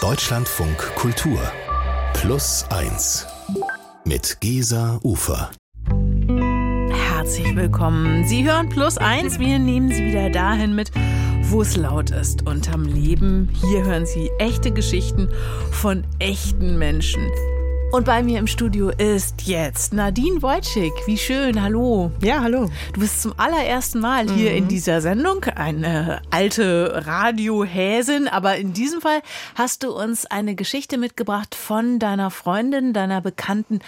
Deutschlandfunk Kultur Plus 1 mit Gesa Ufer. Herzlich willkommen. Sie hören Plus 1. Wir nehmen Sie wieder dahin mit, wo es laut ist unterm Leben. Hier hören Sie echte Geschichten von echten Menschen. Und bei mir im Studio ist jetzt Nadine Wojcik. Wie schön, hallo. Ja, hallo. Du bist zum allerersten Mal hier mhm. in dieser Sendung, eine alte Radiohäsin, aber in diesem Fall hast du uns eine Geschichte mitgebracht von deiner Freundin, deiner Bekannten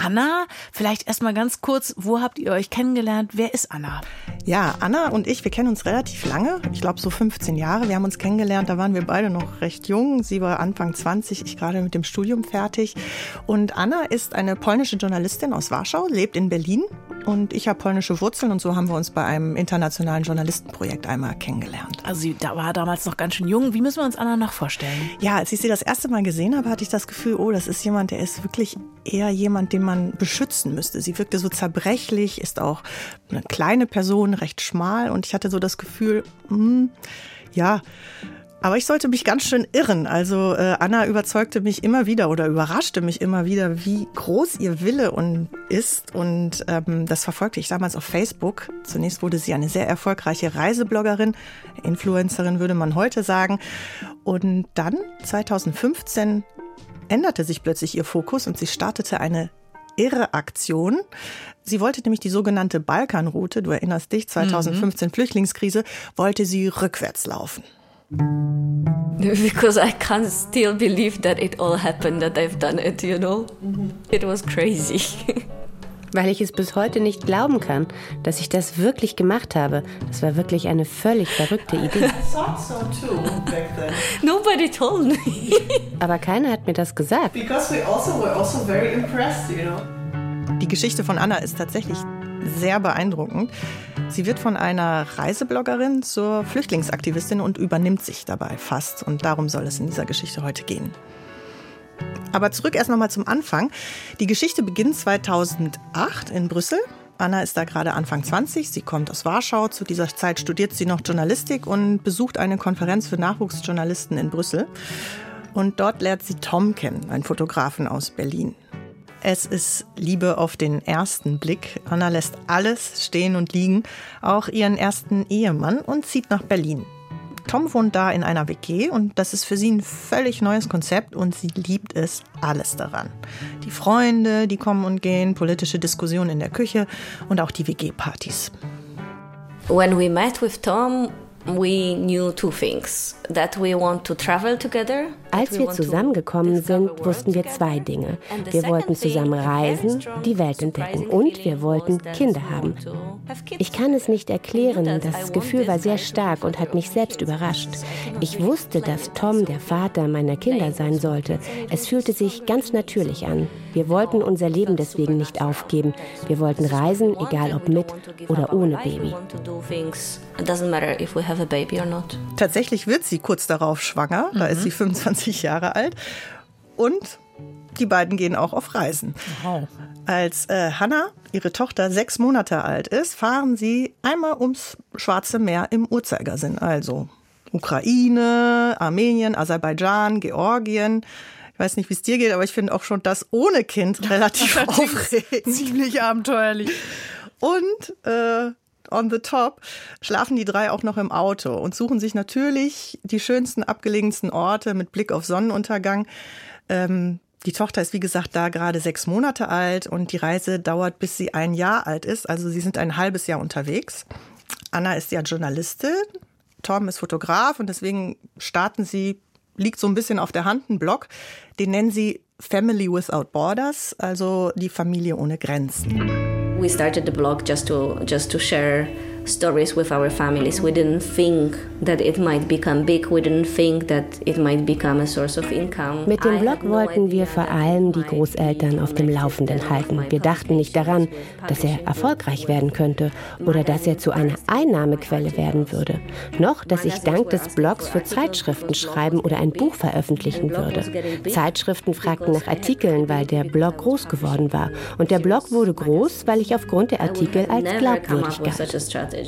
Anna. Vielleicht erstmal ganz kurz, wo habt ihr euch kennengelernt? Wer ist Anna? Ja, Anna und ich, wir kennen uns relativ lange. Ich glaube so 15 Jahre. Wir haben uns kennengelernt, da waren wir beide noch recht jung. Sie war Anfang 20, ich gerade mit dem Studium fertig. Und Anna ist eine polnische Journalistin aus Warschau, lebt in Berlin und ich habe polnische Wurzeln und so haben wir uns bei einem internationalen Journalistenprojekt einmal kennengelernt. Also sie war damals noch ganz schön jung. Wie müssen wir uns Anna noch vorstellen? Ja, als ich sie das erste Mal gesehen habe, hatte ich das Gefühl, oh, das ist jemand, der ist wirklich eher jemand, den man beschützen müsste. Sie wirkte so zerbrechlich, ist auch eine kleine Person, recht schmal und ich hatte so das Gefühl, hm, ja, aber ich sollte mich ganz schön irren. Also äh, Anna überzeugte mich immer wieder oder überraschte mich immer wieder, wie groß ihr Wille und ist. Und ähm, das verfolgte ich damals auf Facebook. Zunächst wurde sie eine sehr erfolgreiche Reisebloggerin, Influencerin würde man heute sagen. Und dann 2015 änderte sich plötzlich ihr Fokus und sie startete eine irre Aktion. Sie wollte nämlich die sogenannte Balkanroute, du erinnerst dich, 2015 mhm. Flüchtlingskrise, wollte sie rückwärts laufen. Because I can't still believe that it all happened, that I've done it, you know? It was crazy. Weil ich es bis heute nicht glauben kann, dass ich das wirklich gemacht habe. Das war wirklich eine völlig verrückte Idee. Nobody told me. Aber keiner hat mir das gesagt. Because we also were also very impressed, you know. Die Geschichte von Anna ist tatsächlich sehr beeindruckend. Sie wird von einer Reisebloggerin zur Flüchtlingsaktivistin und übernimmt sich dabei fast. Und darum soll es in dieser Geschichte heute gehen. Aber zurück erst nochmal zum Anfang. Die Geschichte beginnt 2008 in Brüssel. Anna ist da gerade Anfang 20. Sie kommt aus Warschau. Zu dieser Zeit studiert sie noch Journalistik und besucht eine Konferenz für Nachwuchsjournalisten in Brüssel. Und dort lernt sie Tom kennen, einen Fotografen aus Berlin. Es ist Liebe auf den ersten Blick. Anna lässt alles stehen und liegen, auch ihren ersten Ehemann und zieht nach Berlin. Tom wohnt da in einer WG und das ist für sie ein völlig neues Konzept und sie liebt es alles daran. Die Freunde, die kommen und gehen, politische Diskussionen in der Küche und auch die WG-Partys. When we met with Tom, we knew two things that we want to travel together als wir zusammengekommen sind, wussten wir zwei Dinge. Wir wollten zusammen reisen, die Welt entdecken und wir wollten Kinder haben. Ich kann es nicht erklären, das Gefühl war sehr stark und hat mich selbst überrascht. Ich wusste, dass Tom der Vater meiner Kinder sein sollte. Es fühlte sich ganz natürlich an. Wir wollten unser Leben deswegen nicht aufgeben. Wir wollten reisen, egal ob mit oder ohne Baby. Tatsächlich wird sie kurz darauf schwanger. Da mhm. ist sie 25 20 Jahre alt. Und die beiden gehen auch auf Reisen. Wow. Als äh, Hannah, ihre Tochter, sechs Monate alt ist, fahren sie einmal ums Schwarze Meer im Uhrzeigersinn. Also Ukraine, Armenien, Aserbaidschan, Georgien. Ich weiß nicht, wie es dir geht, aber ich finde auch schon das ohne Kind relativ aufregend. Ziemlich abenteuerlich. Und äh, on the top, schlafen die drei auch noch im Auto und suchen sich natürlich die schönsten, abgelegensten Orte mit Blick auf Sonnenuntergang. Ähm, die Tochter ist, wie gesagt, da gerade sechs Monate alt und die Reise dauert, bis sie ein Jahr alt ist. Also sie sind ein halbes Jahr unterwegs. Anna ist ja Journalistin, Tom ist Fotograf und deswegen starten sie, liegt so ein bisschen auf der Hand, einen Blog. Den nennen sie Family Without Borders, also die Familie ohne Grenzen. We started the blog just to just to share stories with our families. We didn't think that it might become big. We didn't think that it might become a source of income. Mit dem Blog wollten wir vor allem die Großeltern auf dem Laufenden halten. Wir dachten nicht daran, dass er erfolgreich werden könnte oder dass er zu einer Einnahmequelle werden würde. Noch, dass ich dank des Blogs für Zeitschriften schreiben oder ein Buch veröffentlichen würde. Zeitschriften fragten nach Artikeln, weil der Blog groß geworden war. Und der Blog wurde groß, weil ich aufgrund der Artikel als glaubwürdig galt.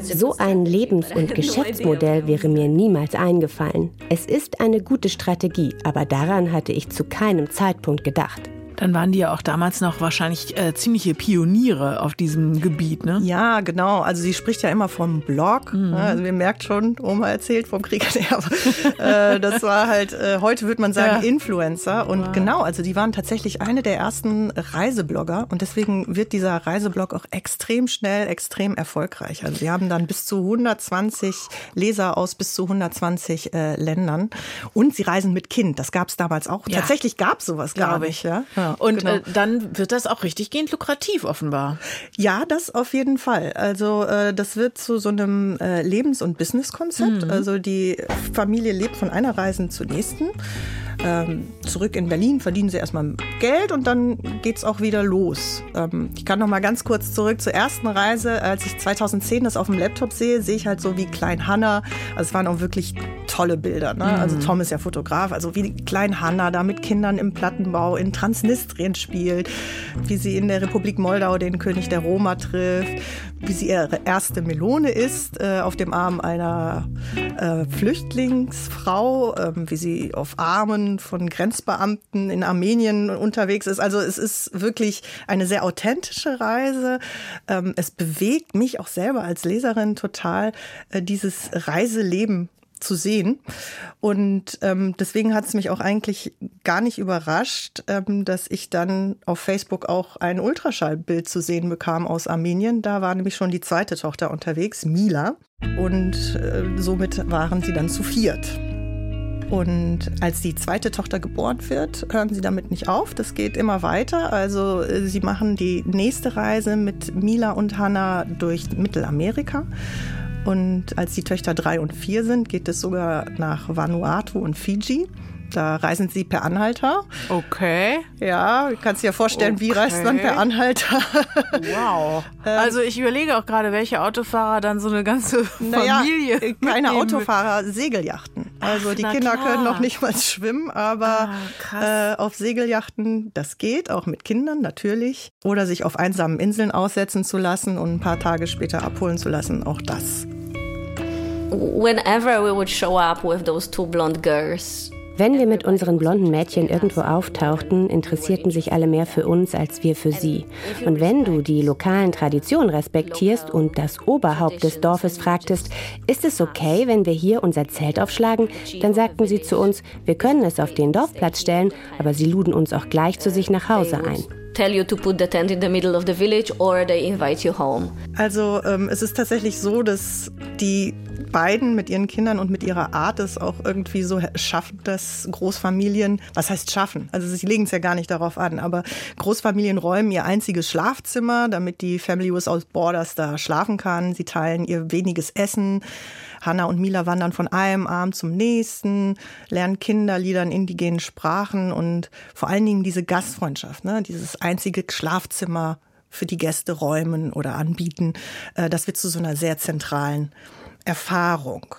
So ein Lebens- und Geschäftsmodell wäre mir niemals eingefallen. Es ist eine gute Strategie, aber daran hatte ich zu keinem Zeitpunkt gedacht. Dann waren die ja auch damals noch wahrscheinlich äh, ziemliche Pioniere auf diesem Gebiet, ne? Ja, genau. Also sie spricht ja immer vom Blog. Mhm. Also ihr merkt schon, Oma erzählt vom Krieg. äh, das war halt, äh, heute würde man sagen, ja. Influencer. Und wow. genau, also die waren tatsächlich eine der ersten Reiseblogger. Und deswegen wird dieser Reiseblog auch extrem schnell, extrem erfolgreich. Also sie haben dann bis zu 120 Leser aus bis zu 120 äh, Ländern. Und sie reisen mit Kind. Das gab es damals auch. Ja. Tatsächlich gab es sowas, glaube ich. Ja. ja und genau. äh, dann wird das auch richtiggehend lukrativ offenbar. Ja, das auf jeden Fall. Also äh, das wird zu so einem äh, Lebens- und Businesskonzept. Mhm. Also die Familie lebt von einer Reise zur nächsten ähm, zurück in Berlin, verdienen sie erstmal Geld und dann geht es auch wieder los. Ähm, ich kann noch mal ganz kurz zurück zur ersten Reise. Als ich 2010 das auf dem Laptop sehe, sehe ich halt so wie Klein Hanna. Also es waren auch wirklich tolle Bilder. Ne? Also mhm. Also Tom ist ja Fotograf, also wie Klein Hanna da mit Kindern im Plattenbau in Transnistrien spielt, wie sie in der Republik Moldau den König der Roma trifft, wie sie ihre erste Melone isst äh, auf dem Arm einer äh, Flüchtlingsfrau, äh, wie sie auf Armen von Grenzbeamten in Armenien unterwegs ist. Also es ist wirklich eine sehr authentische Reise. Ähm, es bewegt mich auch selber als Leserin total, äh, dieses Reiseleben zu sehen. Und ähm, deswegen hat es mich auch eigentlich gar nicht überrascht, ähm, dass ich dann auf Facebook auch ein Ultraschallbild zu sehen bekam aus Armenien. Da war nämlich schon die zweite Tochter unterwegs, Mila. Und äh, somit waren sie dann zu viert. Und als die zweite Tochter geboren wird, hören sie damit nicht auf. Das geht immer weiter. Also äh, sie machen die nächste Reise mit Mila und Hannah durch Mittelamerika. Und als die Töchter drei und vier sind, geht es sogar nach Vanuatu und Fiji. Da reisen sie per Anhalter. Okay. Ja, du kannst dir ja vorstellen, okay. wie reist man per Anhalter. Wow. Ähm, also ich überlege auch gerade, welche Autofahrer dann so eine ganze Familie. Naja, keine Autofahrer, Segeljachten. Also Ach, die Kinder klar. können noch nicht mal schwimmen, aber ah, äh, auf Segeljachten, das geht, auch mit Kindern natürlich. Oder sich auf einsamen Inseln aussetzen zu lassen und ein paar Tage später abholen zu lassen, auch das. Whenever we would show up with those two blonde girls, wenn wir mit unseren blonden Mädchen irgendwo auftauchten, interessierten sich alle mehr für uns als wir für sie. Und wenn du die lokalen Traditionen respektierst und das Oberhaupt des Dorfes fragtest, ist es okay, wenn wir hier unser Zelt aufschlagen, dann sagten sie zu uns, wir können es auf den Dorfplatz stellen, aber sie luden uns auch gleich zu sich nach Hause ein tell you to put the tent in the middle of the village or they invite you home. Also ähm, es ist tatsächlich so, dass die beiden mit ihren Kindern und mit ihrer Art es auch irgendwie so schaffen, dass Großfamilien, was heißt schaffen? Also sie legen es ja gar nicht darauf an, aber Großfamilien räumen ihr einziges Schlafzimmer, damit die Family Without Borders da schlafen kann. Sie teilen ihr weniges Essen. Hanna und Mila wandern von einem Abend zum nächsten, lernen Kinderlieder in indigenen Sprachen und vor allen Dingen diese Gastfreundschaft, ne? dieses einzige Schlafzimmer für die Gäste räumen oder anbieten. Äh, das wird zu so einer sehr zentralen Erfahrung.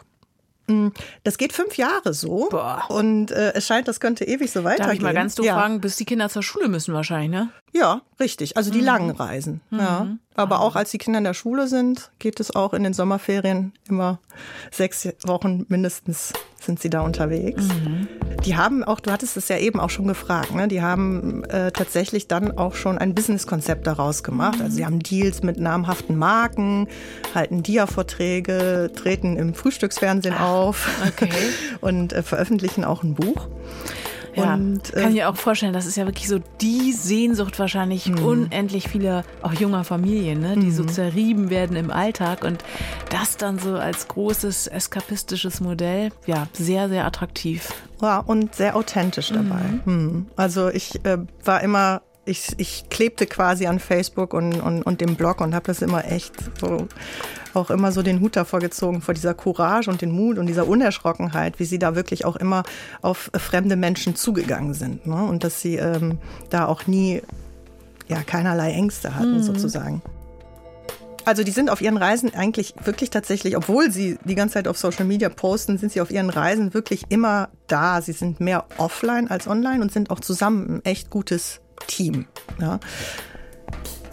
Mm, das geht fünf Jahre so. Boah. Und äh, es scheint, das könnte ewig so weitergehen. Darf ich mal ganz doof ja. fragen, bis die Kinder zur Schule müssen wahrscheinlich, ne? Ja, richtig. Also die mhm. langen Reisen. Mhm. Ja. Aber auch als die Kinder in der Schule sind, geht es auch in den Sommerferien immer sechs Wochen mindestens sind sie da unterwegs. Mhm. Die haben auch, du hattest es ja eben auch schon gefragt, ne? die haben äh, tatsächlich dann auch schon ein Businesskonzept daraus gemacht. Also sie haben Deals mit namhaften Marken, halten Dia-Vorträge, treten im Frühstücksfernsehen Ach, auf okay. und äh, veröffentlichen auch ein Buch. Ja, und, äh, kann ich auch vorstellen, das ist ja wirklich so die Sehnsucht wahrscheinlich mh. unendlich vieler auch junger Familien, ne, die mh. so zerrieben werden im Alltag und das dann so als großes eskapistisches Modell, ja, sehr, sehr attraktiv. Ja, und sehr authentisch dabei. Mhm. Also ich äh, war immer ich, ich klebte quasi an Facebook und, und, und dem Blog und habe das immer echt so auch immer so den Hut davor gezogen, vor dieser Courage und den Mut und dieser Unerschrockenheit, wie sie da wirklich auch immer auf fremde Menschen zugegangen sind. Ne? Und dass sie ähm, da auch nie ja, keinerlei Ängste hatten, mhm. sozusagen. Also die sind auf ihren Reisen eigentlich wirklich tatsächlich, obwohl sie die ganze Zeit auf Social Media posten, sind sie auf ihren Reisen wirklich immer da. Sie sind mehr offline als online und sind auch zusammen ein echt gutes Team. Ja.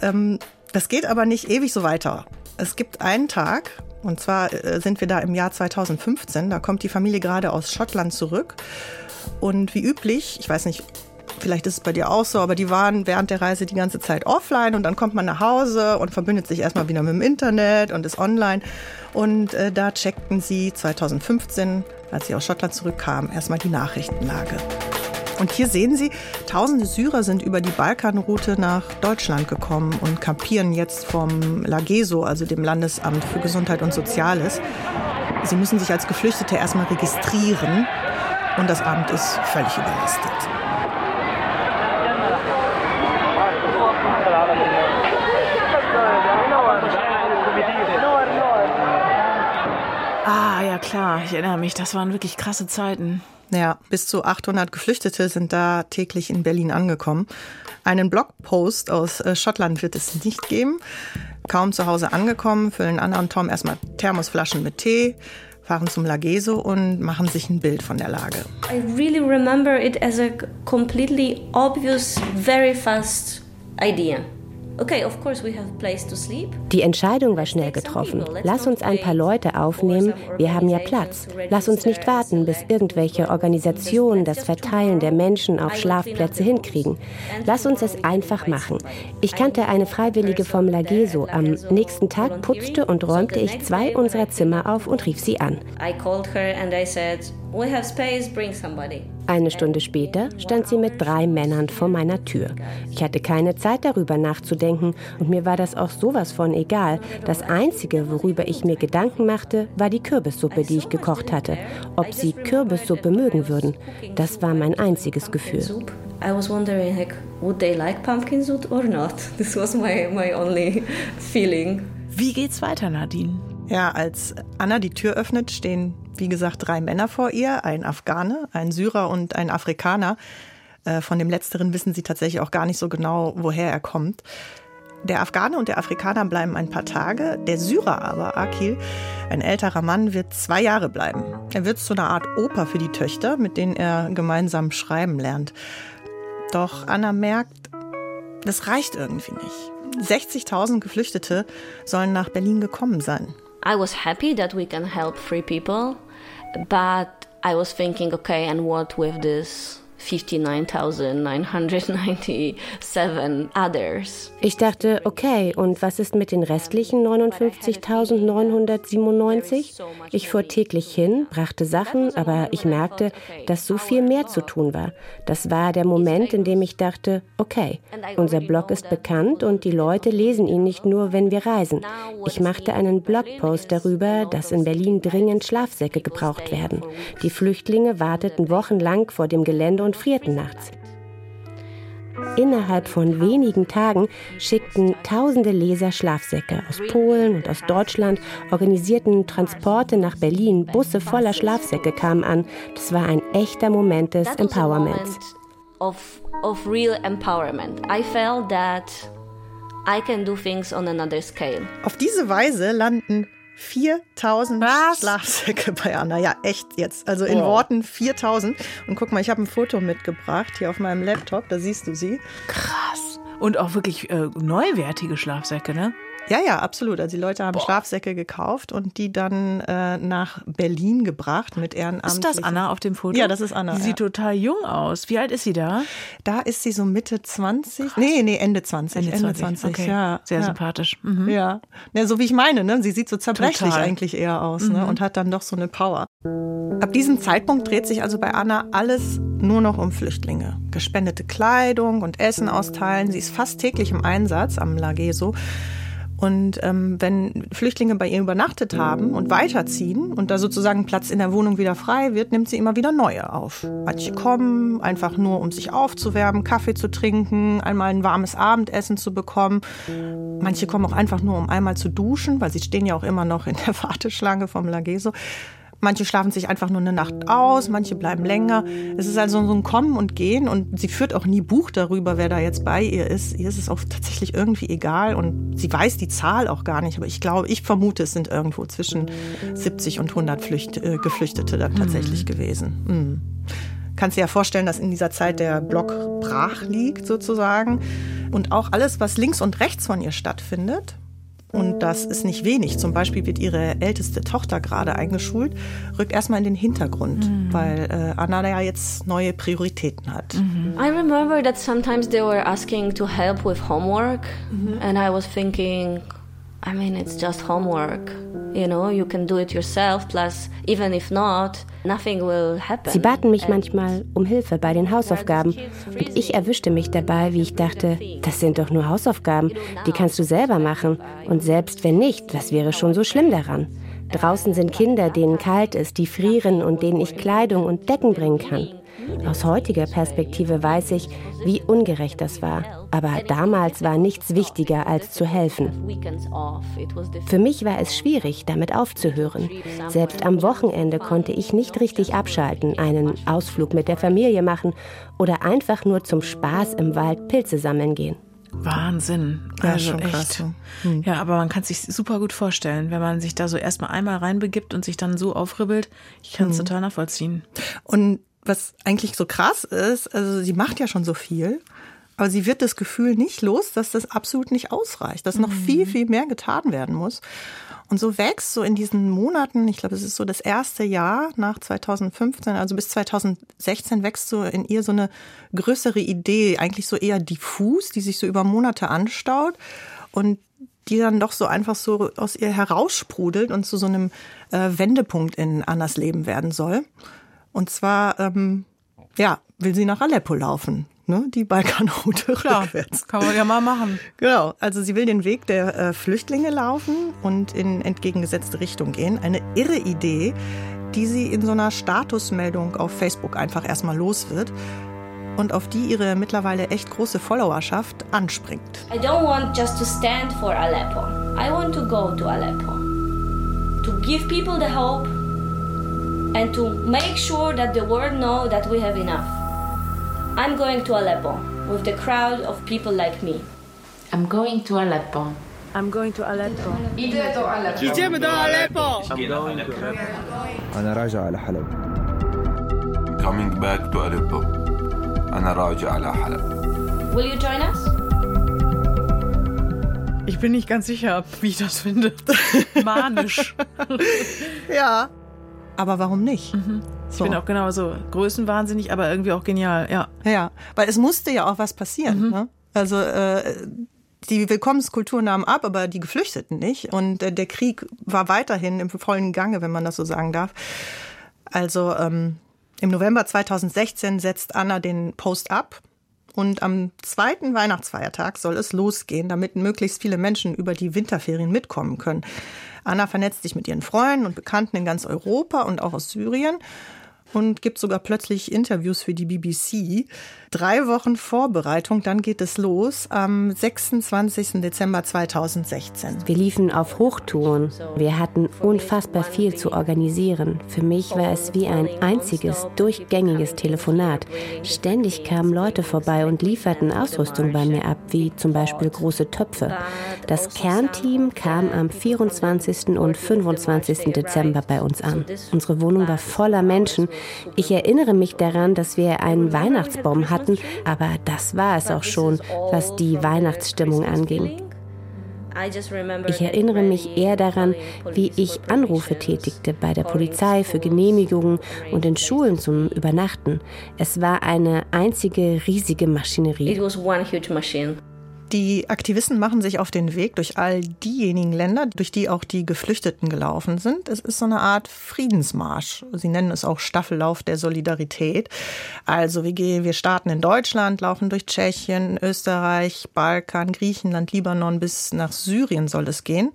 Ähm, das geht aber nicht ewig so weiter. Es gibt einen Tag, und zwar äh, sind wir da im Jahr 2015, da kommt die Familie gerade aus Schottland zurück. Und wie üblich, ich weiß nicht, vielleicht ist es bei dir auch so, aber die waren während der Reise die ganze Zeit offline und dann kommt man nach Hause und verbindet sich erstmal wieder mit dem Internet und ist online. Und äh, da checkten sie 2015, als sie aus Schottland zurückkamen, erstmal die Nachrichtenlage. Und hier sehen Sie, tausende Syrer sind über die Balkanroute nach Deutschland gekommen und kampieren jetzt vom Lageso, also dem Landesamt für Gesundheit und Soziales. Sie müssen sich als Geflüchtete erstmal registrieren und das Amt ist völlig überlastet. Ah, ja klar, ich erinnere mich, das waren wirklich krasse Zeiten. Ja, bis zu 800 Geflüchtete sind da täglich in Berlin angekommen. Einen Blogpost aus äh, Schottland wird es nicht geben. Kaum zu Hause angekommen, füllen Anna und Tom erstmal Thermosflaschen mit Tee, fahren zum Lageso und machen sich ein Bild von der Lage. I really remember it as a completely obvious, very fast idea. Die Entscheidung war schnell getroffen. Lass uns ein paar Leute aufnehmen, wir haben ja Platz. Lass uns nicht warten, bis irgendwelche Organisationen das Verteilen der Menschen auf Schlafplätze hinkriegen. Lass uns es einfach machen. Ich kannte eine Freiwillige vom Lageso. Am nächsten Tag putzte und räumte ich zwei unserer Zimmer auf und rief sie an. I called her and I said, We have space, bring somebody. Eine Stunde später stand sie mit drei Männern vor meiner Tür. Ich hatte keine Zeit darüber nachzudenken und mir war das auch sowas von egal. Das Einzige, worüber ich mir Gedanken machte, war die Kürbissuppe, die ich gekocht hatte. Ob sie Kürbissuppe mögen würden, das war mein einziges Gefühl. I was wondering, like, would they like pumpkin soup or not? This was my, my only feeling. Wie geht's weiter, Nadine? Ja, als Anna die Tür öffnet, stehen, wie gesagt, drei Männer vor ihr, ein Afghane, ein Syrer und ein Afrikaner. Äh, von dem letzteren wissen sie tatsächlich auch gar nicht so genau, woher er kommt. Der Afghane und der Afrikaner bleiben ein paar Tage, der Syrer aber, Akil, ein älterer Mann, wird zwei Jahre bleiben. Er wird zu einer Art Oper für die Töchter, mit denen er gemeinsam schreiben lernt. Doch Anna merkt, das reicht irgendwie nicht. 60.000 Geflüchtete sollen nach Berlin gekommen sein. I was happy that we can help three people, but I was thinking, okay, and what with this 59.997 others. Ich dachte, okay, und was ist mit den restlichen 59.997? Ich fuhr täglich hin, brachte Sachen, aber ich merkte, dass so viel mehr zu tun war. Das war der Moment, in dem ich dachte, okay, unser Blog ist bekannt und die Leute lesen ihn nicht nur, wenn wir reisen. Ich machte einen Blogpost darüber, dass in Berlin dringend Schlafsäcke gebraucht werden. Die Flüchtlinge warteten wochenlang vor dem Gelände und frierten nachts. Innerhalb von wenigen Tagen schickten tausende Leser Schlafsäcke aus Polen und aus Deutschland, organisierten Transporte nach Berlin, Busse voller Schlafsäcke kamen an. Das war ein echter Moment des Empowerments. Of, of real empowerment. I felt that I can do things on another scale. Auf diese Weise landen 4000 Was? Schlafsäcke bei Anna. Ja, echt jetzt. Also in oh. Worten 4000. Und guck mal, ich habe ein Foto mitgebracht hier auf meinem Laptop. Da siehst du sie. Krass. Und auch wirklich äh, neuwertige Schlafsäcke, ne? Ja, ja, absolut. Also die Leute haben Boah. Schlafsäcke gekauft und die dann äh, nach Berlin gebracht mit Ehrenamtlichen. Ist das Anna auf dem Foto? Ja, das ist Anna. Ja. sieht total jung aus. Wie alt ist sie da? Da ist sie so Mitte 20. Krass. Nee, nee, Ende 20. Ende 20, Ende 20 okay. ja. Sehr ja. sympathisch. Mhm. Ja. ja, so wie ich meine, ne? Sie sieht so zerbrechlich total. eigentlich eher aus ne? mhm. ne? und hat dann doch so eine Power. Ab diesem Zeitpunkt dreht sich also bei Anna alles nur noch um Flüchtlinge. Gespendete Kleidung und Essen austeilen. Sie ist fast täglich im Einsatz am Lageso. Und ähm, wenn Flüchtlinge bei ihr übernachtet haben und weiterziehen und da sozusagen Platz in der Wohnung wieder frei wird, nimmt sie immer wieder neue auf. Manche kommen einfach nur, um sich aufzuwärmen, Kaffee zu trinken, einmal ein warmes Abendessen zu bekommen. Manche kommen auch einfach nur, um einmal zu duschen, weil sie stehen ja auch immer noch in der Warteschlange vom Lageso. Manche schlafen sich einfach nur eine Nacht aus, manche bleiben länger. Es ist also so ein Kommen und Gehen und sie führt auch nie Buch darüber, wer da jetzt bei ihr ist. Ihr ist es auch tatsächlich irgendwie egal und sie weiß die Zahl auch gar nicht. Aber ich glaube, ich vermute, es sind irgendwo zwischen 70 und 100 Flücht, äh, Geflüchtete da tatsächlich mhm. gewesen. Mhm. Kannst dir ja vorstellen, dass in dieser Zeit der Block brach liegt sozusagen und auch alles, was links und rechts von ihr stattfindet, Und das ist nicht wenig. Zum Beispiel wird ihre älteste Tochter gerade eingeschult, rückt erstmal in den Hintergrund, mhm. weil äh, Anna ja jetzt neue Prioritäten hat. Mhm. I remember that sometimes they were asking to help with homework mhm. and I was thinking, I mean, it's just homework. You know, you can do it yourself, plus even if not, nothing will happen. Sie baten mich manchmal um Hilfe bei den Hausaufgaben und ich erwischte mich dabei, wie ich dachte, das sind doch nur Hausaufgaben, die kannst du selber machen und selbst wenn nicht, was wäre schon so schlimm daran? Draußen sind Kinder, denen kalt ist, die frieren und denen ich Kleidung und Decken bringen kann. Aus heutiger Perspektive weiß ich, wie ungerecht das war. Aber damals war nichts wichtiger als zu helfen. Für mich war es schwierig, damit aufzuhören. Selbst am Wochenende konnte ich nicht richtig abschalten, einen Ausflug mit der Familie machen oder einfach nur zum Spaß im Wald Pilze sammeln gehen. Wahnsinn. Ja, also echt. Krass. Hm. Ja, aber man kann sich super gut vorstellen, wenn man sich da so erstmal einmal reinbegibt und sich dann so aufribbelt. Ich kann es hm. total nachvollziehen. Und was eigentlich so krass ist, also sie macht ja schon so viel, aber sie wird das Gefühl nicht los, dass das absolut nicht ausreicht, dass noch mhm. viel, viel mehr getan werden muss. Und so wächst so in diesen Monaten, ich glaube, es ist so das erste Jahr nach 2015, also bis 2016 wächst so in ihr so eine größere Idee, eigentlich so eher diffus, die sich so über Monate anstaut und die dann doch so einfach so aus ihr heraussprudelt und zu so einem äh, Wendepunkt in Annas Leben werden soll. Und zwar, ähm, ja, will sie nach Aleppo laufen. Ne, die Balkanroute Klar, rückwärts. Kann man ja mal machen. Genau. Also sie will den Weg der äh, Flüchtlinge laufen und in entgegengesetzte Richtung gehen. Eine irre Idee, die sie in so einer Statusmeldung auf Facebook einfach erstmal los wird und auf die ihre mittlerweile echt große Followerschaft anspringt. I don't want just to stand for Aleppo. I want to go to Aleppo. To give people the hope and to make sure that the world know that we have enough. I'm going to Aleppo with the crowd of people like me. I'm going to Aleppo. I'm going to Aleppo. إجابة Aleppo. I'm going to Aleppo. أنا راجع على حلب. Coming back to Aleppo. أنا راجع على حلب. Will you join us? Ich bin nicht ganz sicher, wie ich das finde. Manisch. ja, Aber warum nicht? Mhm. Ich so. bin auch genau so größenwahnsinnig, aber irgendwie auch genial, ja. Ja, weil es musste ja auch was passieren. Mhm. Ne? Also äh, die Willkommenskultur nahm ab, aber die Geflüchteten nicht. Und äh, der Krieg war weiterhin im vollen Gange, wenn man das so sagen darf. Also ähm, im November 2016 setzt Anna den Post ab. Und am zweiten Weihnachtsfeiertag soll es losgehen, damit möglichst viele Menschen über die Winterferien mitkommen können. Anna vernetzt sich mit ihren Freunden und Bekannten in ganz Europa und auch aus Syrien und gibt sogar plötzlich Interviews für die BBC. Drei Wochen Vorbereitung, dann geht es los am 26. Dezember 2016. Wir liefen auf Hochtouren. Wir hatten unfassbar viel zu organisieren. Für mich war es wie ein einziges, durchgängiges Telefonat. Ständig kamen Leute vorbei und lieferten Ausrüstung bei mir ab, wie zum Beispiel große Töpfe. Das Kernteam kam am 24. und 25. Dezember bei uns an. Unsere Wohnung war voller Menschen. Ich erinnere mich daran, dass wir einen Weihnachtsbaum hatten aber das war es auch schon, was die Weihnachtsstimmung anging. Ich erinnere mich eher daran, wie ich Anrufe tätigte bei der Polizei für Genehmigungen und in Schulen zum Übernachten. Es war eine einzige riesige Maschinerie. Die Aktivisten machen sich auf den Weg durch all diejenigen Länder, durch die auch die Geflüchteten gelaufen sind. Es ist so eine Art Friedensmarsch. Sie nennen es auch Staffellauf der Solidarität. Also wir, gehen, wir starten in Deutschland, laufen durch Tschechien, Österreich, Balkan, Griechenland, Libanon bis nach Syrien soll es gehen.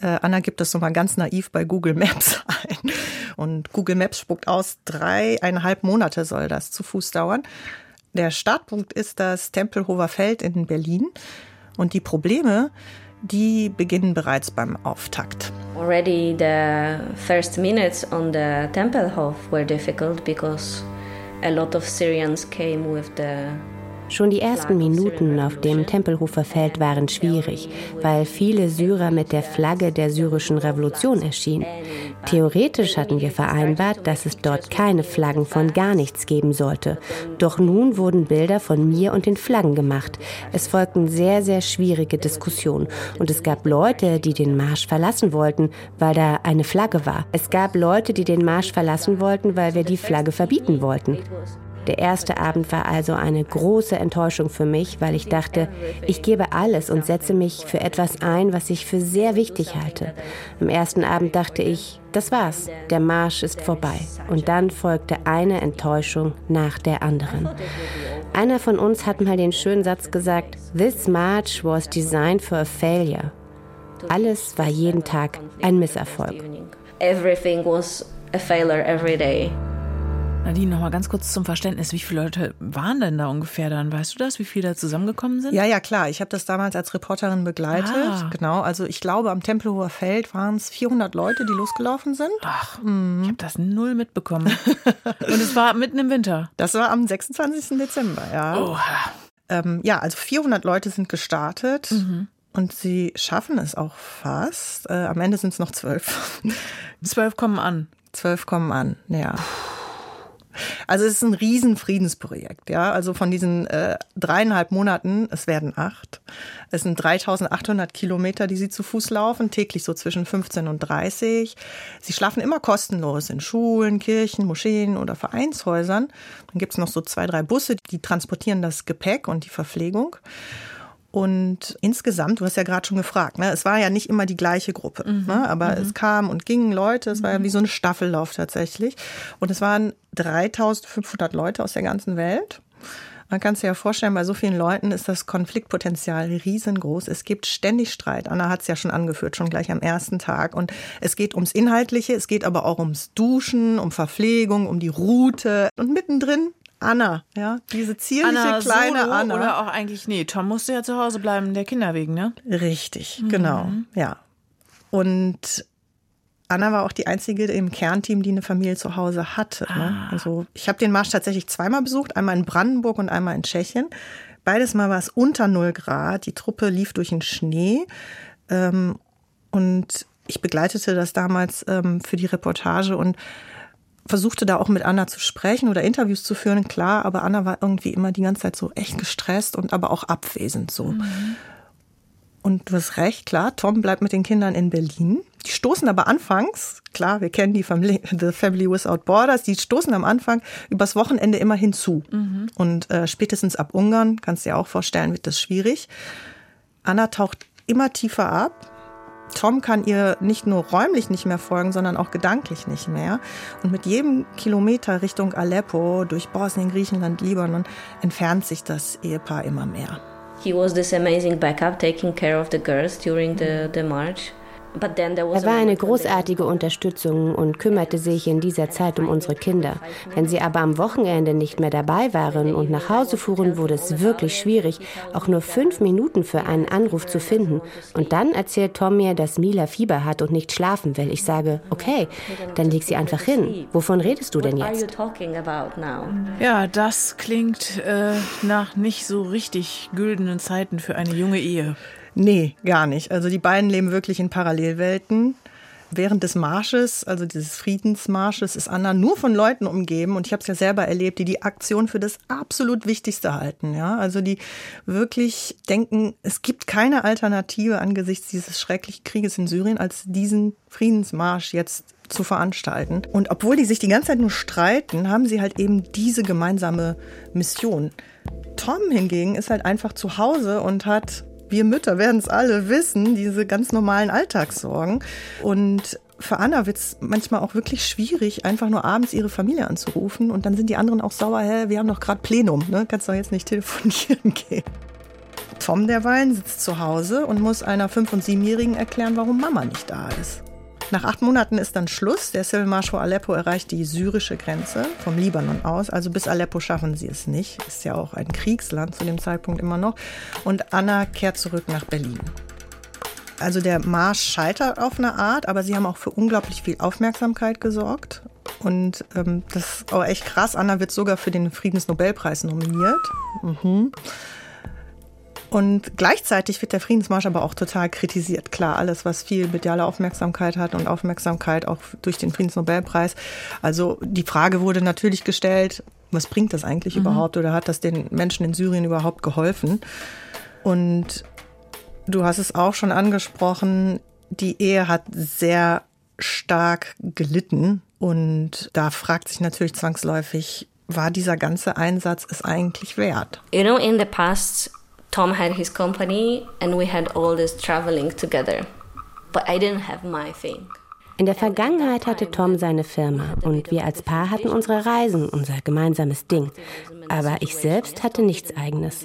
Äh, Anna gibt das nochmal ganz naiv bei Google Maps ein. Und Google Maps spuckt aus, dreieinhalb Monate soll das zu Fuß dauern. Der Startpunkt ist das Tempelhofer Feld in Berlin und die Probleme, die beginnen bereits beim Auftakt. Already the first minutes on the Tempelhof were difficult because a lot of Syrians came with the Schon die ersten Minuten auf dem Tempelhofer Feld waren schwierig, weil viele Syrer mit der Flagge der syrischen Revolution erschienen. Theoretisch hatten wir vereinbart, dass es dort keine Flaggen von gar nichts geben sollte. Doch nun wurden Bilder von mir und den Flaggen gemacht. Es folgten sehr, sehr schwierige Diskussionen. Und es gab Leute, die den Marsch verlassen wollten, weil da eine Flagge war. Es gab Leute, die den Marsch verlassen wollten, weil wir die Flagge verbieten wollten. Der erste Abend war also eine große Enttäuschung für mich, weil ich dachte, ich gebe alles und setze mich für etwas ein, was ich für sehr wichtig halte. Am ersten Abend dachte ich, das war's, der Marsch ist vorbei. Und dann folgte eine Enttäuschung nach der anderen. Einer von uns hat mal den schönen Satz gesagt, This march was designed for a failure. Alles war jeden Tag ein Misserfolg. Everything was a failure every day. Nadine, noch mal ganz kurz zum Verständnis. Wie viele Leute waren denn da ungefähr dann? Weißt du das, wie viele da zusammengekommen sind? Ja, ja, klar. Ich habe das damals als Reporterin begleitet. Ah. Genau. Also ich glaube, am Tempelhofer Feld waren es 400 Leute, die losgelaufen sind. Ach, mhm. ich habe das null mitbekommen. Und es war mitten im Winter. Das war am 26. Dezember, ja. Oha. Ähm, ja, also 400 Leute sind gestartet. Mhm. Und sie schaffen es auch fast. Äh, am Ende sind es noch zwölf. Zwölf kommen an. Zwölf kommen an, ja. Also es ist ein Riesenfriedensprojekt, ja. Also von diesen äh, dreieinhalb Monaten, es werden acht. Es sind 3800 Kilometer, die sie zu Fuß laufen, täglich so zwischen 15 und 30. Sie schlafen immer kostenlos in Schulen, Kirchen, Moscheen oder Vereinshäusern. Dann gibt's noch so zwei, drei Busse, die transportieren das Gepäck und die Verpflegung. Und insgesamt, du hast ja gerade schon gefragt, ne, es war ja nicht immer die gleiche Gruppe, mhm. ne, aber mhm. es kamen und gingen Leute, es war ja wie so ein Staffellauf tatsächlich. Und es waren 3500 Leute aus der ganzen Welt. Man kann sich ja vorstellen, bei so vielen Leuten ist das Konfliktpotenzial riesengroß. Es gibt ständig Streit. Anna hat es ja schon angeführt, schon gleich am ersten Tag. Und es geht ums Inhaltliche, es geht aber auch ums Duschen, um Verpflegung, um die Route. Und mittendrin Anna, ja, diese zierliche Anna kleine Solo Anna. Oder auch eigentlich, nee, Tom musste ja zu Hause bleiben, der Kinder wegen, ne? Richtig, genau, mhm. ja. Und Anna war auch die einzige im Kernteam, die eine Familie zu Hause hatte. Ne? Ah. Also ich habe den Marsch tatsächlich zweimal besucht, einmal in Brandenburg und einmal in Tschechien. Beides Mal war es unter 0 Grad. Die Truppe lief durch den Schnee. Ähm, und ich begleitete das damals ähm, für die Reportage und versuchte da auch mit Anna zu sprechen oder Interviews zu führen, klar, aber Anna war irgendwie immer die ganze Zeit so echt gestresst und aber auch abwesend so. Mhm. Und du hast recht, klar, Tom bleibt mit den Kindern in Berlin. Die stoßen aber anfangs, klar, wir kennen die Family, The Family Without Borders, die stoßen am Anfang übers Wochenende immer hinzu. Mhm. Und äh, spätestens ab Ungarn, kannst du dir auch vorstellen, wird das schwierig. Anna taucht immer tiefer ab Tom kann ihr nicht nur räumlich nicht mehr folgen, sondern auch gedanklich nicht mehr. Und mit jedem Kilometer Richtung Aleppo, durch Bosnien, Griechenland, Libanon, entfernt sich das Ehepaar immer mehr. He was this amazing backup taking care of the girls during the, the march. Er war eine großartige Unterstützung und kümmerte sich in dieser Zeit um unsere Kinder. Wenn sie aber am Wochenende nicht mehr dabei waren und nach Hause fuhren, wurde es wirklich schwierig, auch nur fünf Minuten für einen Anruf zu finden. Und dann erzählt Tom mir, dass Mila Fieber hat und nicht schlafen will. Ich sage, okay, dann leg sie einfach hin. Wovon redest du denn jetzt? Ja, das klingt äh, nach nicht so richtig güldenen Zeiten für eine junge Ehe. Nee, gar nicht. Also die beiden leben wirklich in Parallelwelten. Während des Marsches, also dieses Friedensmarsches, ist Anna nur von Leuten umgeben und ich habe es ja selber erlebt, die die Aktion für das absolut Wichtigste halten. Ja, also die wirklich denken, es gibt keine Alternative angesichts dieses schrecklichen Krieges in Syrien, als diesen Friedensmarsch jetzt zu veranstalten. Und obwohl die sich die ganze Zeit nur streiten, haben sie halt eben diese gemeinsame Mission. Tom hingegen ist halt einfach zu Hause und hat wir Mütter werden es alle wissen, diese ganz normalen Alltagssorgen. Und für Anna wird es manchmal auch wirklich schwierig, einfach nur abends ihre Familie anzurufen und dann sind die anderen auch sauer, hä, wir haben doch gerade Plenum, ne? kannst doch jetzt nicht telefonieren gehen. Tom derweil sitzt zu Hause und muss einer 5- und 7-Jährigen erklären, warum Mama nicht da ist. Nach acht Monaten ist dann Schluss. Der Civil Marsch vor Aleppo erreicht die syrische Grenze vom Libanon aus. Also bis Aleppo schaffen sie es nicht. Ist ja auch ein Kriegsland zu dem Zeitpunkt immer noch. Und Anna kehrt zurück nach Berlin. Also der Marsch scheitert auf eine Art, aber sie haben auch für unglaublich viel Aufmerksamkeit gesorgt. Und ähm, das ist auch echt krass. Anna wird sogar für den Friedensnobelpreis nominiert. Mhm. Und gleichzeitig wird der Friedensmarsch aber auch total kritisiert. Klar, alles, was viel mediale Aufmerksamkeit hat und Aufmerksamkeit auch durch den Friedensnobelpreis. Also die Frage wurde natürlich gestellt, was bringt das eigentlich mhm. überhaupt oder hat das den Menschen in Syrien überhaupt geholfen? Und du hast es auch schon angesprochen, die Ehe hat sehr stark gelitten und da fragt sich natürlich zwangsläufig, war dieser ganze Einsatz es eigentlich wert? You know, in the past Tom had his company and we had all this traveling together. But I didn't have my thing. In der Vergangenheit hatte Tom seine Firma und wir als Paar hatten unsere Reisen, unser gemeinsames Ding. Aber ich selbst hatte nichts eigenes.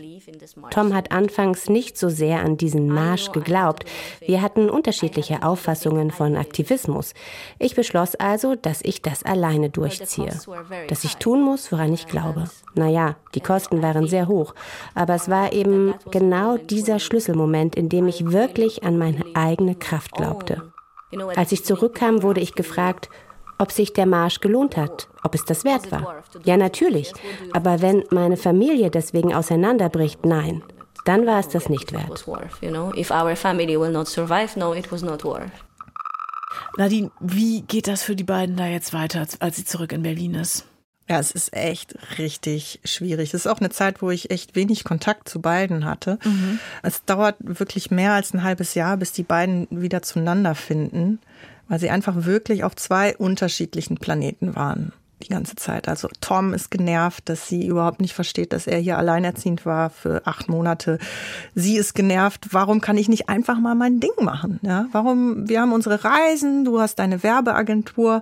Tom hat anfangs nicht so sehr an diesen Marsch geglaubt. Wir hatten unterschiedliche Auffassungen von Aktivismus. Ich beschloss also, dass ich das alleine durchziehe. Dass ich tun muss, woran ich glaube. Naja, die Kosten waren sehr hoch. Aber es war eben genau dieser Schlüsselmoment, in dem ich wirklich an meine eigene Kraft glaubte. Als ich zurückkam, wurde ich gefragt, ob sich der Marsch gelohnt hat, ob es das wert war. Ja, natürlich. Aber wenn meine Familie deswegen auseinanderbricht, nein, dann war es das nicht wert. Nadine, wie geht das für die beiden da jetzt weiter, als sie zurück in Berlin ist? Ja, es ist echt richtig schwierig. Es ist auch eine Zeit, wo ich echt wenig Kontakt zu beiden hatte. Mhm. Es dauert wirklich mehr als ein halbes Jahr, bis die beiden wieder zueinander finden, weil sie einfach wirklich auf zwei unterschiedlichen Planeten waren die ganze Zeit. Also Tom ist genervt, dass sie überhaupt nicht versteht, dass er hier alleinerziehend war für acht Monate. Sie ist genervt, warum kann ich nicht einfach mal mein Ding machen? Ja, warum, wir haben unsere Reisen, du hast deine Werbeagentur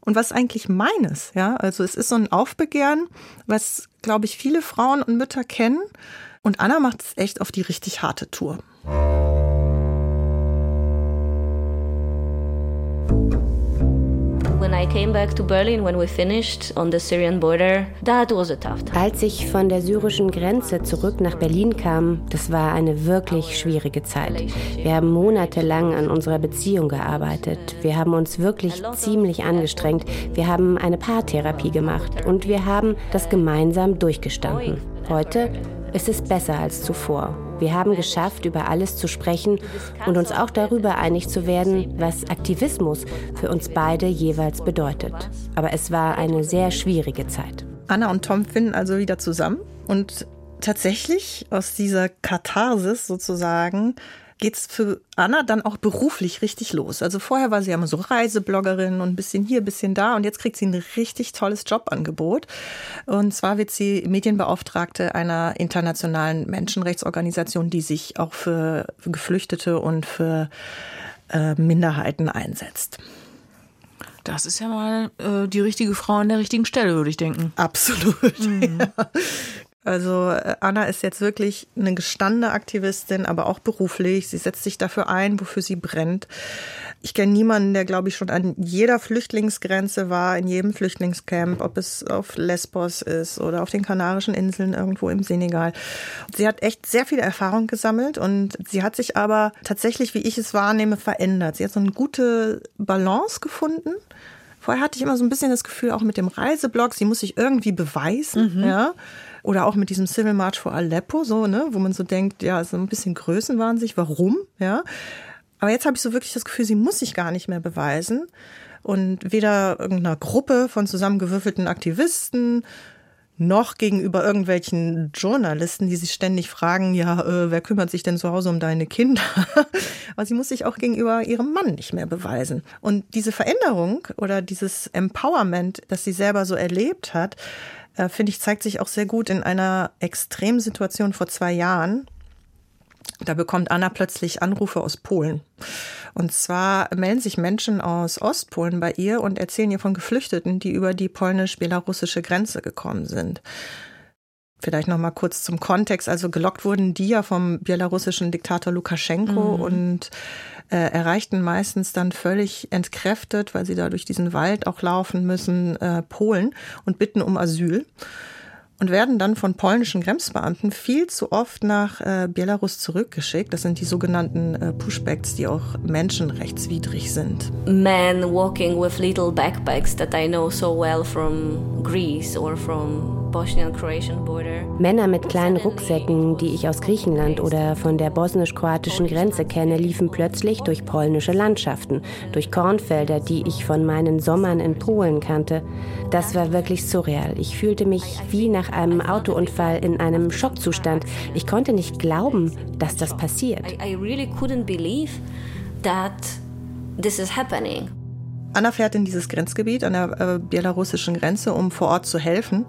und was eigentlich meines. Ja, also es ist so ein Aufbegehren, was, glaube ich, viele Frauen und Mütter kennen. Und Anna macht es echt auf die richtig harte Tour. Als ich von der syrischen Grenze zurück nach Berlin kam, das war eine wirklich schwierige Zeit. Wir haben monatelang an unserer Beziehung gearbeitet. Wir haben uns wirklich ziemlich angestrengt. Wir haben eine Paartherapie gemacht und wir haben das gemeinsam durchgestanden. Heute ist es besser als zuvor. Wir haben geschafft, über alles zu sprechen und uns auch darüber einig zu werden, was Aktivismus für uns beide jeweils bedeutet. Aber es war eine sehr schwierige Zeit. Anna und Tom finden also wieder zusammen und tatsächlich aus dieser Katharsis sozusagen geht's für Anna dann auch beruflich richtig los. Also vorher war sie ja immer so Reisebloggerin und ein bisschen hier, ein bisschen da und jetzt kriegt sie ein richtig tolles Jobangebot. Und zwar wird sie Medienbeauftragte einer internationalen Menschenrechtsorganisation, die sich auch für, für Geflüchtete und für äh, Minderheiten einsetzt. Das ist ja mal äh, die richtige Frau an der richtigen Stelle, würde ich denken. Absolut. Mhm. Ja. Also äh, Anna ist jetzt wirklich eine gestandene Aktivistin, aber auch beruflich. Sie setzt sich dafür ein, wofür sie brennt. Ich kenne niemanden, der, glaube ich, schon an jeder Flüchtlingsgrenze war, in jedem Flüchtlingscamp, ob es auf Lesbos ist oder auf den Kanarischen Inseln irgendwo im Senegal. Sie hat echt sehr viel Erfahrung gesammelt und sie hat sich aber tatsächlich, wie ich es wahrnehme, verändert. Sie hat so eine gute Balance gefunden. Vorher hatte ich immer so ein bisschen das Gefühl, auch mit dem Reiseblog, sie muss sich irgendwie beweisen, mhm. ja. Oder auch mit diesem Civil March for Aleppo, so, ne, wo man so denkt, ja, so ein bisschen größenwahnsinnig, warum, ja. Aber jetzt habe ich so wirklich das Gefühl, sie muss sich gar nicht mehr beweisen. Und weder irgendeiner Gruppe von zusammengewürfelten Aktivisten noch gegenüber irgendwelchen Journalisten, die sich ständig fragen, ja, äh, wer kümmert sich denn zu Hause um deine Kinder? Aber sie muss sich auch gegenüber ihrem Mann nicht mehr beweisen. Und diese Veränderung oder dieses Empowerment, das sie selber so erlebt hat, äh, finde ich, zeigt sich auch sehr gut in einer Extremsituation vor zwei Jahren. Da bekommt Anna plötzlich Anrufe aus Polen. Und zwar melden sich Menschen aus Ostpolen bei ihr und erzählen ihr von Geflüchteten, die über die polnisch-belarussische Grenze gekommen sind. Vielleicht noch mal kurz zum Kontext. Also gelockt wurden die ja vom belarussischen Diktator Lukaschenko mhm. und äh, erreichten meistens dann völlig entkräftet, weil sie da durch diesen Wald auch laufen müssen, äh, Polen und bitten um Asyl. Und werden dann von polnischen Grenzbeamten viel zu oft nach äh, Belarus zurückgeschickt. Das sind die sogenannten äh, Pushbacks, die auch menschenrechtswidrig sind. Men walking with little backpacks that I know so well from Greece or from Männer mit kleinen Rucksäcken, die ich aus Griechenland oder von der bosnisch-kroatischen Grenze kenne, liefen plötzlich durch polnische Landschaften, durch Kornfelder, die ich von meinen Sommern in Polen kannte. Das war wirklich surreal. Ich fühlte mich wie nach einem Autounfall in einem Schockzustand. Ich konnte nicht glauben, dass das passiert. I really couldn't believe that this is happening. Anna fährt in dieses Grenzgebiet an der äh, belarussischen Grenze, um vor Ort zu helfen.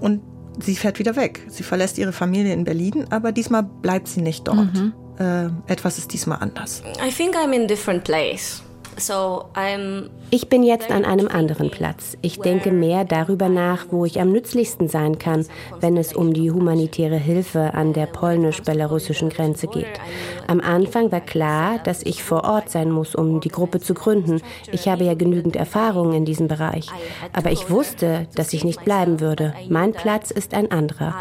Und sie fährt wieder weg. Sie verlässt ihre Familie in Berlin, aber diesmal bleibt sie nicht dort. Mhm. Äh, etwas ist diesmal anders. I think I'm in different place. Ich bin jetzt an einem anderen Platz. Ich denke mehr darüber nach, wo ich am nützlichsten sein kann, wenn es um die humanitäre Hilfe an der polnisch-belarussischen Grenze geht. Am Anfang war klar, dass ich vor Ort sein muss, um die Gruppe zu gründen. Ich habe ja genügend Erfahrung in diesem Bereich. Aber ich wusste, dass ich nicht bleiben würde. Mein Platz ist ein anderer.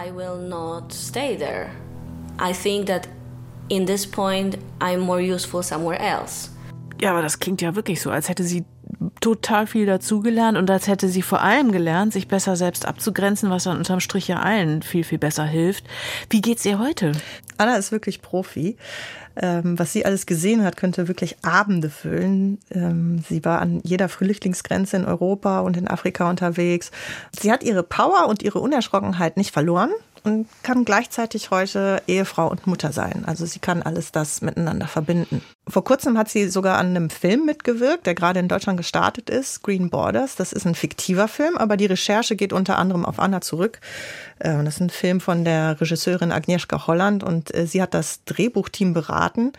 I think that in this point I'm more useful somewhere else. Ja, aber das klingt ja wirklich so, als hätte sie total viel dazugelernt und als hätte sie vor allem gelernt, sich besser selbst abzugrenzen, was dann unterm Strich ja allen viel, viel besser hilft. Wie geht's ihr heute? Anna ist wirklich Profi. Ähm, was sie alles gesehen hat, könnte wirklich Abende füllen. Ähm, sie war an jeder Flüchtlingsgrenze in Europa und in Afrika unterwegs. Sie hat ihre Power und ihre Unerschrockenheit nicht verloren und kann gleichzeitig heute Ehefrau und Mutter sein. Also sie kann alles das miteinander verbinden. Vor kurzem hat sie sogar an einem Film mitgewirkt, der gerade in Deutschland gestartet ist, Green Borders. Das ist ein fiktiver Film, aber die Recherche geht unter anderem auf Anna zurück. Äh, das ist ein Film von der Regisseurin Agnieszka Holland und äh, sie hat das Drehbuchteam beraten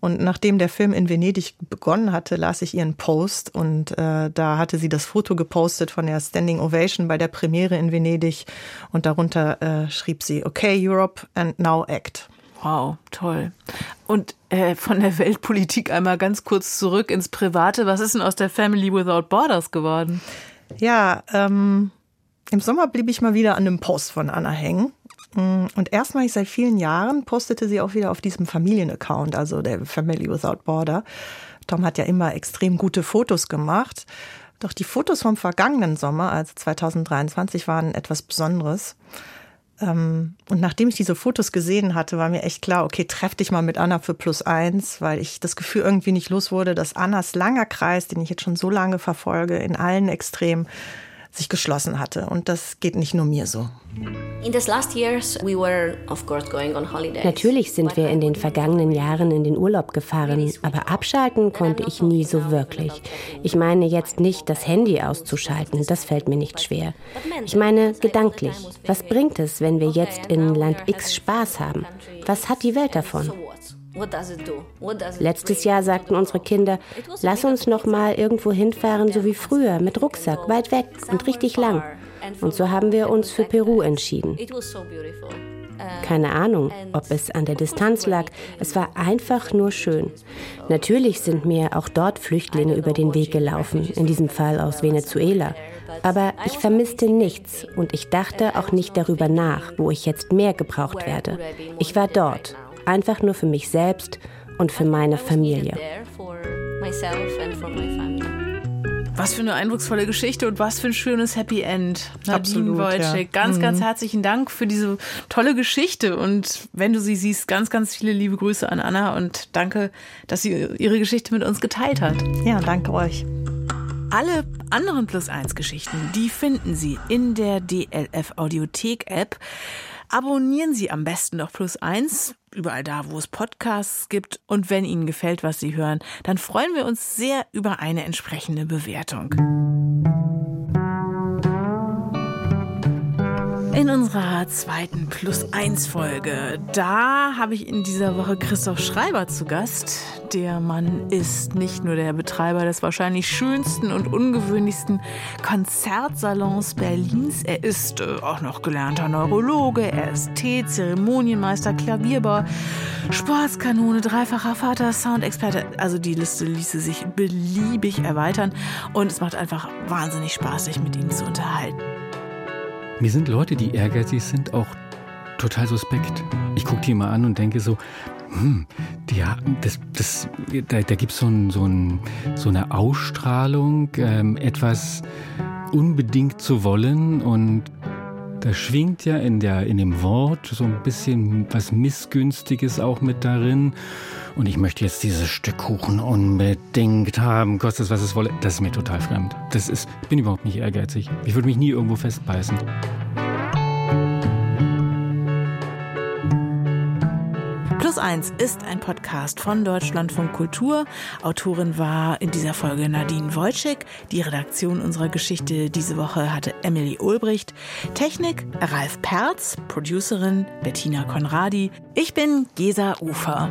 und nachdem der Film in Venedig begonnen hatte, las ich ihren Post und äh, da hatte sie das Foto gepostet von der Standing Ovation bei der Premiere in Venedig und darunter äh, schrieb sie, okay Europe and now act. Wow, toll. Und äh, von der Weltpolitik einmal ganz kurz zurück ins Private. Was ist denn aus der Family Without Borders geworden? Ja, ähm, im Sommer blieb ich mal wieder an einem Post von Anna hängen. Und erstmalig seit vielen Jahren postete sie auch wieder auf diesem Familienaccount, also der Family Without Border. Tom hat ja immer extrem gute Fotos gemacht. Doch die Fotos vom vergangenen Sommer, also 2023, waren etwas Besonderes. Ähm, und nachdem ich diese Fotos gesehen hatte, war mir echt klar, okay, treff dich mal mit Anna für plus eins, weil ich das Gefühl irgendwie nicht los wurde, dass Annas langer Kreis, den ich jetzt schon so lange verfolge, in allen Extremen, sich geschlossen hatte. Und das geht nicht nur mir so. Natürlich sind wir in den vergangenen Jahren in den Urlaub gefahren, aber abschalten konnte ich nie so wirklich. Ich meine jetzt nicht, das Handy auszuschalten, das fällt mir nicht schwer. Ich meine gedanklich. Was bringt es, wenn wir jetzt in Land X Spaß haben? Was hat die Welt davon? Letztes Jahr sagten unsere Kinder, lass uns noch mal irgendwo hinfahren, so wie früher, mit Rucksack, weit weg und richtig lang. Und so haben wir uns für Peru entschieden. Keine Ahnung, ob es an der Distanz lag. Es war einfach nur schön. Natürlich sind mir auch dort Flüchtlinge über den Weg gelaufen, in diesem Fall aus Venezuela. Aber ich vermisste nichts und ich dachte auch nicht darüber nach, wo ich jetzt mehr gebraucht werde. Ich war dort einfach nur für mich selbst und für meine Familie. Was für eine eindrucksvolle Geschichte und was für ein schönes Happy End. Nadine Absolut, Wojcik, ja. ganz, mhm. ganz herzlichen Dank für diese tolle Geschichte. Und wenn du sie siehst, ganz, ganz viele liebe Grüße an Anna und danke, dass sie ihre Geschichte mit uns geteilt hat. Ja, danke euch. Alle anderen Plus 1 Geschichten, die finden Sie in der DLF Audiothek App. Abonnieren Sie am besten noch Plus eins, überall da, wo es Podcasts gibt. Und wenn Ihnen gefällt, was Sie hören, dann freuen wir uns sehr über eine entsprechende Bewertung. In unserer zweiten Plus 1 Folge, da habe ich in dieser Woche Christoph Schreiber zu Gast. Der Mann ist nicht nur der Betreiber des wahrscheinlich schönsten und ungewöhnlichsten Konzertsalons Berlins, er ist äh, auch noch gelernter Neurologe, er ist Tee, Zeremonienmeister, Klavierbauer, Sportskanone, dreifacher Vater, Soundexperte. Also die Liste ließe sich beliebig erweitern und es macht einfach wahnsinnig Spaß, sich mit ihm zu unterhalten. Mir sind Leute, die ehrgeizig sind, auch total suspekt. Ich gucke die immer an und denke so, hm, die, das, das, da, da gibt so es so, ein, so eine Ausstrahlung, ähm, etwas unbedingt zu wollen und da schwingt ja in, der, in dem Wort so ein bisschen was Missgünstiges auch mit darin. Und ich möchte jetzt dieses Stück Kuchen unbedingt haben, kostet es, was es wolle. Das ist mir total fremd. Das ist, ich bin überhaupt nicht ehrgeizig. Ich würde mich nie irgendwo festbeißen. Plus eins ist ein Podcast von Deutschlandfunk Kultur. Autorin war in dieser Folge Nadine Wojcik. Die Redaktion unserer Geschichte diese Woche hatte Emily Ulbricht. Technik Ralf Perz, Producerin Bettina Konradi. Ich bin Gesa Ufer.